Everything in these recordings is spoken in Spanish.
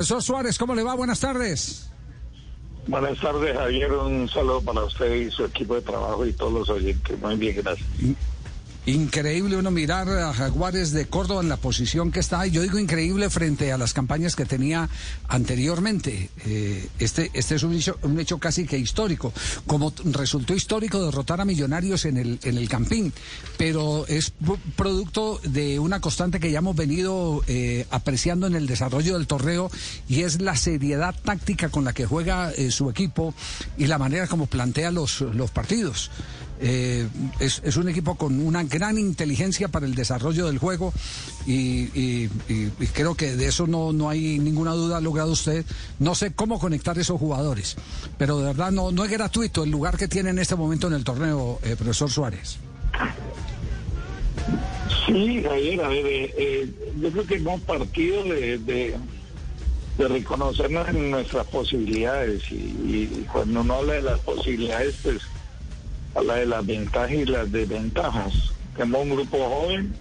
Profesor Suárez, ¿cómo le va? Buenas tardes. Buenas tardes, Javier. Un saludo para usted y su equipo de trabajo y todos los oyentes. Muy bien, gracias. Increíble uno mirar a Jaguares de Córdoba en la posición que está. Yo digo increíble frente a las campañas que tenía anteriormente. Eh, este, este es un hecho, casi que histórico. Como resultó histórico derrotar a Millonarios en el, en el Campín, pero es producto de una constante que ya hemos venido eh, apreciando en el desarrollo del torneo y es la seriedad táctica con la que juega eh, su equipo y la manera como plantea los, los partidos. Eh, es, es, un equipo con una gran inteligencia para el desarrollo del juego y, creo que de eso no, no hay ninguna duda logrado usted. No sé cómo conectar esos jugadores, pero de verdad no, no es gratuito el lugar que tiene en este momento en el torneo, eh, profesor Suárez. Sí, Javier, a ver, eh, eh, yo creo que hemos partido de, de, de reconocernos en nuestras posibilidades y cuando uno habla de las posibilidades, pues habla de las ventajas y las desventajas. Tenemos un grupo joven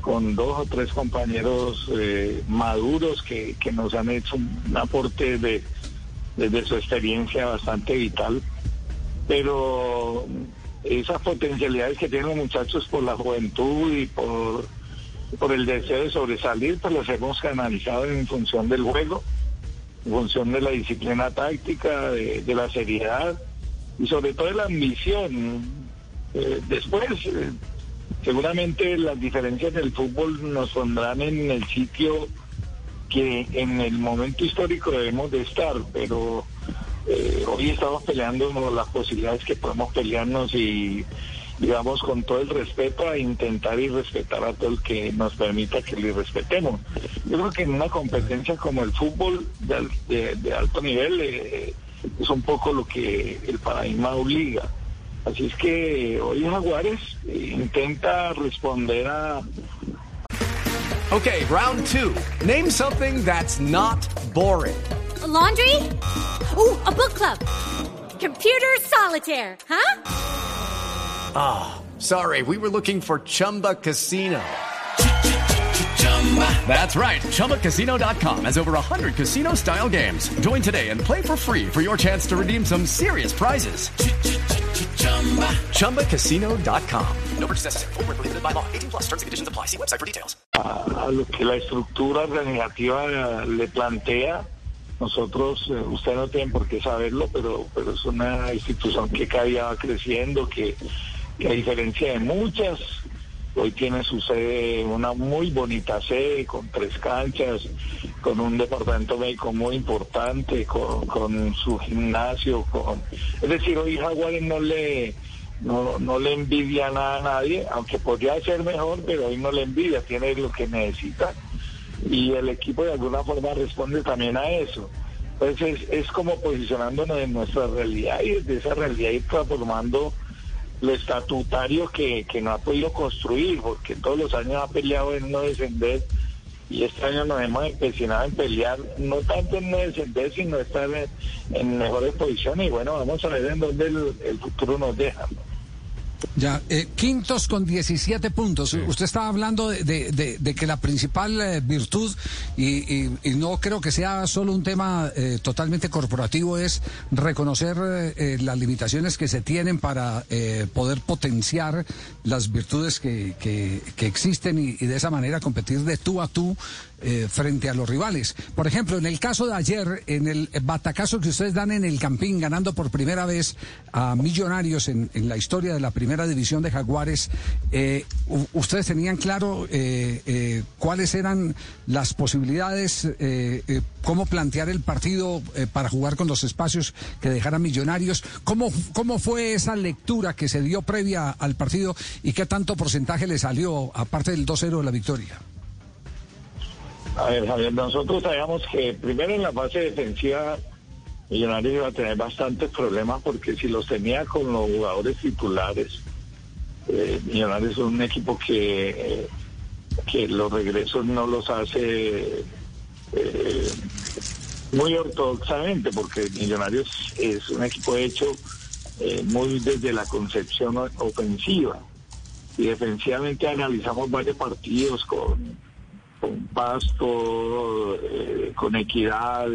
con dos o tres compañeros eh, maduros que, que, nos han hecho un aporte de, desde su experiencia bastante vital, pero esas potencialidades que tienen los muchachos por la juventud y por, por el deseo de sobresalir, pues las hemos canalizado en función del juego, en función de la disciplina táctica, de, de la seriedad y sobre todo la ambición. Eh, después, eh, seguramente las diferencias del fútbol nos pondrán en el sitio que en el momento histórico debemos de estar, pero eh, hoy estamos peleando las posibilidades que podemos pelearnos y digamos con todo el respeto a intentar y respetar a todo el que nos permita que le respetemos. Yo creo que en una competencia como el fútbol de, de, de alto nivel eh, es un poco lo que el paradigma obliga. Así es que hoy Jaguares intenta responder a... Okay, round two. Name something that's not boring. A laundry? Ooh, a book club. Computer solitaire, huh? Ah, oh, sorry, we were looking for Chumba Casino. That's right. ChumbaCasino.com has over 100 casino style games. Join today and play for free for your chance to redeem some serious prizes. ChumbaCasino.com. No purchase necessary. Full prohibited by law. 18 plus terms and conditions apply. See website for details. A, a lo que la estructura organizativa le plantea, nosotros, eh, usted no tiene por qué saberlo, pero, pero es una institución que cada día va creciendo, que, que a diferencia de muchas, Hoy tiene su sede, una muy bonita sede, con tres canchas, con un departamento médico muy importante, con, con su gimnasio. Con... Es decir, hoy Jaguares no le, no, no le envidia nada a nadie, aunque podría ser mejor, pero hoy no le envidia, tiene lo que necesita. Y el equipo de alguna forma responde también a eso. Entonces es, es como posicionándonos en nuestra realidad y desde esa realidad ir transformando lo estatutario que, que no ha podido construir, porque todos los años ha peleado en no descender y este año nos hemos empecinado en pelear, no tanto en no descender, sino estar en, mejores posiciones y bueno, vamos a ver en dónde el futuro nos deja. Ya, eh, quintos con 17 puntos. Sí. Usted estaba hablando de, de, de, de que la principal eh, virtud, y, y, y, no creo que sea solo un tema eh, totalmente corporativo, es reconocer eh, las limitaciones que se tienen para eh, poder potenciar las virtudes que, que, que existen y, y, de esa manera competir de tú a tú frente a los rivales. Por ejemplo, en el caso de ayer, en el batacazo que ustedes dan en el Campín, ganando por primera vez a Millonarios en, en la historia de la primera división de Jaguares, eh, ustedes tenían claro eh, eh, cuáles eran las posibilidades, eh, eh, cómo plantear el partido para jugar con los espacios que dejaran Millonarios. ¿Cómo, ¿Cómo fue esa lectura que se dio previa al partido y qué tanto porcentaje le salió, aparte del 2-0 de la victoria? A ver, Javier, nosotros sabíamos que primero en la fase defensiva Millonarios iba a tener bastantes problemas porque si los tenía con los jugadores titulares, eh, Millonarios es un equipo que, que los regresos no los hace eh, muy ortodoxamente porque Millonarios es un equipo hecho eh, muy desde la concepción ofensiva. Y defensivamente analizamos varios partidos con, Pasto, con Equidad,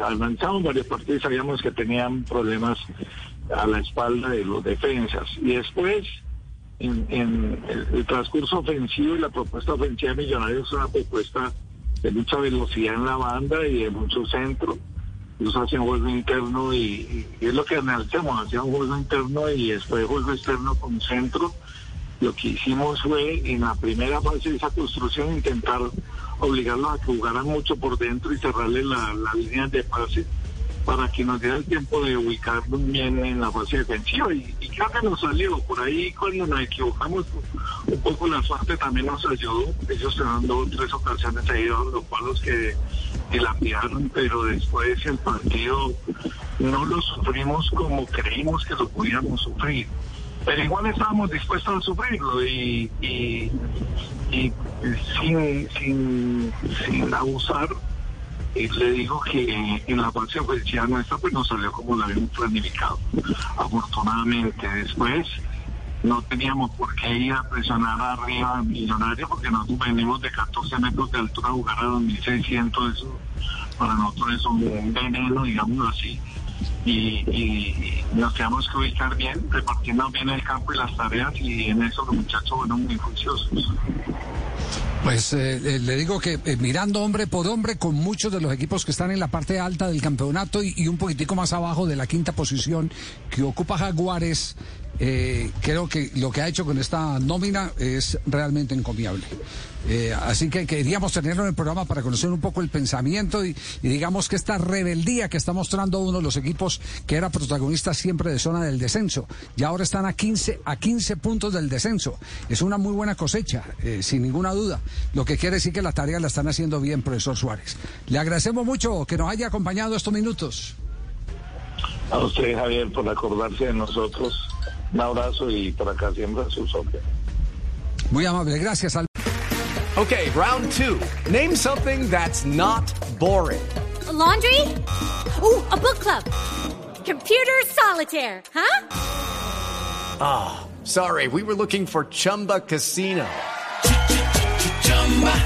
avanzamos varios partidos sabíamos que tenían problemas a la espalda de los defensas. Y después en, el, transcurso ofensivo y la propuesta ofensiva de Millonarios es una propuesta de mucha velocidad en la banda y de mucho centro. Ellos hacen juego interno y, es lo que analizamos, hacían juego interno y después juego externo con centro. Lo que hicimos fue en la primera fase de esa construcción intentar obligarlos a que jugaran mucho por dentro y cerrarle la, la línea de pase para que nos diera el tiempo de ubicarnos bien en la fase defensiva y creo que nos salió por ahí cuando nos equivocamos un poco la suerte también nos ayudó. Ellos teniendo dos o tres ocasiones ahí los palos que, la pero después el partido no lo sufrimos como creímos que lo pudiéramos sufrir. Pero igual estábamos dispuestos a sufrirlo y, y, y sin, sin, sin abusar y le digo que en la ofensiva nuestra pues nos salió como la habíamos planificado. Afortunadamente después no teníamos por qué ir a presionar arriba a Millonario porque nosotros venimos de 14 metros de altura a jugar a 2600, eso para nosotros es un veneno, digamos así. Y, y nos tenemos que ubicar bien, repartiendo bien el campo y las tareas y en eso los muchachos fueron muy juiciosos. Pues eh, le digo que eh, mirando hombre por hombre con muchos de los equipos que están en la parte alta del campeonato y un poquitico más abajo de la quinta posición que ocupa Jaguares, eh, creo que lo que ha hecho con esta nómina es realmente encomiable. Eh, así que queríamos tenerlo en el programa para conocer un poco el pensamiento y, digamos que esta rebeldía que está mostrando uno de los equipos que era protagonista siempre de zona del descenso. Y ahora están a 15, a 15 puntos del descenso. Es una muy buena cosecha, eh, sin ninguna duda. Lo que quiere decir que la tarea la están haciendo bien, profesor Suárez. Le agradecemos mucho que nos haya acompañado estos minutos. A usted, Javier, por acordarse de nosotros. Un abrazo y por acá siempre a sus órdenes. Muy amable, gracias. Al Okay, round two. Name something that's not boring. A laundry? Ooh, a book club. Computer solitaire, huh? Ah, sorry, we were looking for Chumba Casino.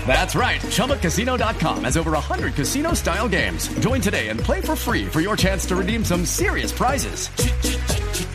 That's right. ChumbaCasino.com has over 100 casino style games. Join today and play for free for your chance to redeem some serious prizes.